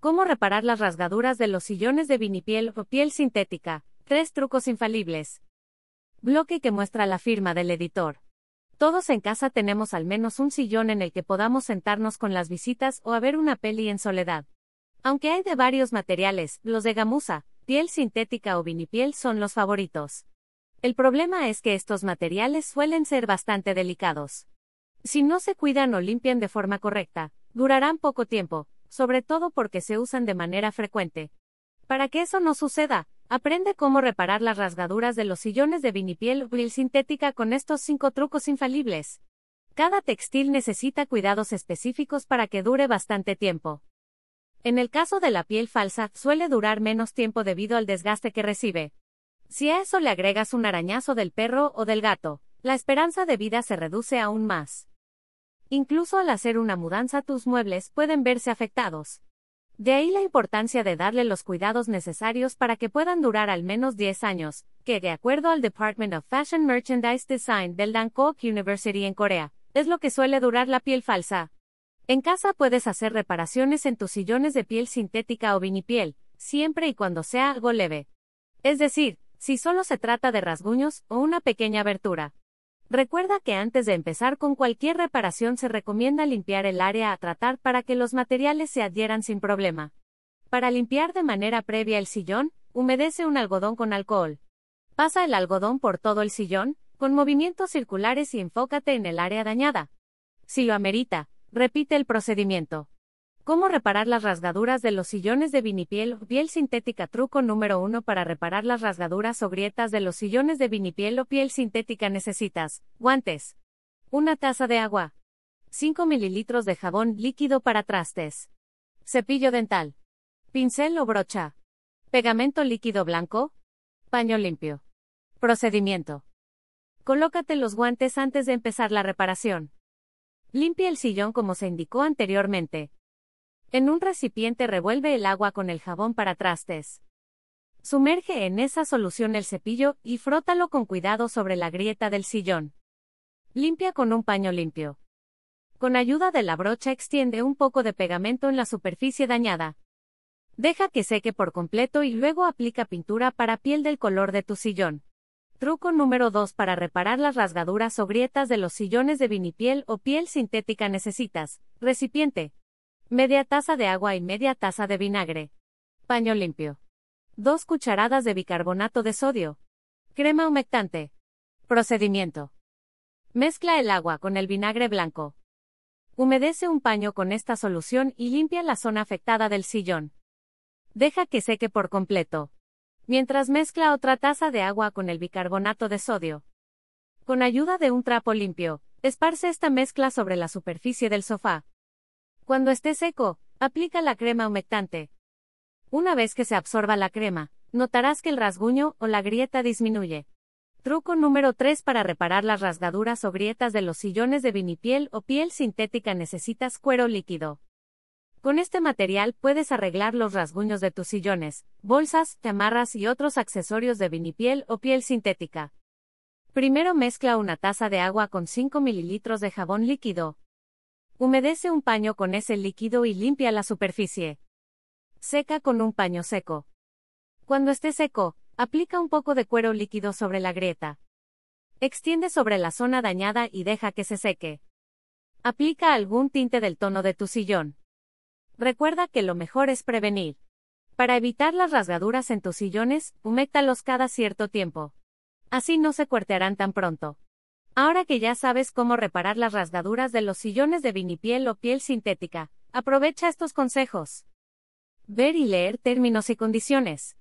Cómo reparar las rasgaduras de los sillones de vinipiel o piel sintética. Tres trucos infalibles. Bloque que muestra la firma del editor. Todos en casa tenemos al menos un sillón en el que podamos sentarnos con las visitas o a ver una peli en soledad. Aunque hay de varios materiales, los de gamuza, piel sintética o vinipiel son los favoritos. El problema es que estos materiales suelen ser bastante delicados. Si no se cuidan o limpian de forma correcta, durarán poco tiempo, sobre todo porque se usan de manera frecuente. Para que eso no suceda, aprende cómo reparar las rasgaduras de los sillones de vinipiel o piel sintética con estos cinco trucos infalibles. Cada textil necesita cuidados específicos para que dure bastante tiempo. En el caso de la piel falsa, suele durar menos tiempo debido al desgaste que recibe. Si a eso le agregas un arañazo del perro o del gato, la esperanza de vida se reduce aún más. Incluso al hacer una mudanza tus muebles pueden verse afectados. De ahí la importancia de darle los cuidados necesarios para que puedan durar al menos 10 años, que de acuerdo al Department of Fashion Merchandise Design del Dankook University en Corea, es lo que suele durar la piel falsa. En casa puedes hacer reparaciones en tus sillones de piel sintética o vinipiel, siempre y cuando sea algo leve. Es decir, si solo se trata de rasguños o una pequeña abertura. Recuerda que antes de empezar con cualquier reparación se recomienda limpiar el área a tratar para que los materiales se adhieran sin problema. Para limpiar de manera previa el sillón, humedece un algodón con alcohol. Pasa el algodón por todo el sillón, con movimientos circulares y enfócate en el área dañada. Si lo amerita, repite el procedimiento. ¿Cómo reparar las rasgaduras de los sillones de vinipiel piel sintética? Truco número 1 para reparar las rasgaduras o grietas de los sillones de vinipiel o piel sintética necesitas guantes, una taza de agua, 5 mililitros de jabón líquido para trastes, cepillo dental, pincel o brocha, pegamento líquido blanco, paño limpio. Procedimiento. Colócate los guantes antes de empezar la reparación. Limpia el sillón como se indicó anteriormente, en un recipiente revuelve el agua con el jabón para trastes. Sumerge en esa solución el cepillo y frótalo con cuidado sobre la grieta del sillón. Limpia con un paño limpio. Con ayuda de la brocha extiende un poco de pegamento en la superficie dañada. Deja que seque por completo y luego aplica pintura para piel del color de tu sillón. Truco número 2 para reparar las rasgaduras o grietas de los sillones de vinipiel o piel sintética necesitas. Recipiente. Media taza de agua y media taza de vinagre. Paño limpio. 2 cucharadas de bicarbonato de sodio. Crema humectante. Procedimiento. Mezcla el agua con el vinagre blanco. Humedece un paño con esta solución y limpia la zona afectada del sillón. Deja que seque por completo. Mientras mezcla otra taza de agua con el bicarbonato de sodio. Con ayuda de un trapo limpio, esparce esta mezcla sobre la superficie del sofá. Cuando esté seco, aplica la crema humectante. Una vez que se absorba la crema, notarás que el rasguño o la grieta disminuye. Truco número 3 para reparar las rasgaduras o grietas de los sillones de vinipiel o piel sintética necesitas cuero líquido. Con este material puedes arreglar los rasguños de tus sillones, bolsas, chamarras y otros accesorios de vinipiel o piel sintética. Primero mezcla una taza de agua con 5 mililitros de jabón líquido, Humedece un paño con ese líquido y limpia la superficie. Seca con un paño seco. Cuando esté seco, aplica un poco de cuero líquido sobre la grieta. Extiende sobre la zona dañada y deja que se seque. Aplica algún tinte del tono de tu sillón. Recuerda que lo mejor es prevenir. Para evitar las rasgaduras en tus sillones, huméctalos cada cierto tiempo. Así no se cuartearán tan pronto. Ahora que ya sabes cómo reparar las rasgaduras de los sillones de vinipiel o piel sintética, aprovecha estos consejos. Ver y leer términos y condiciones.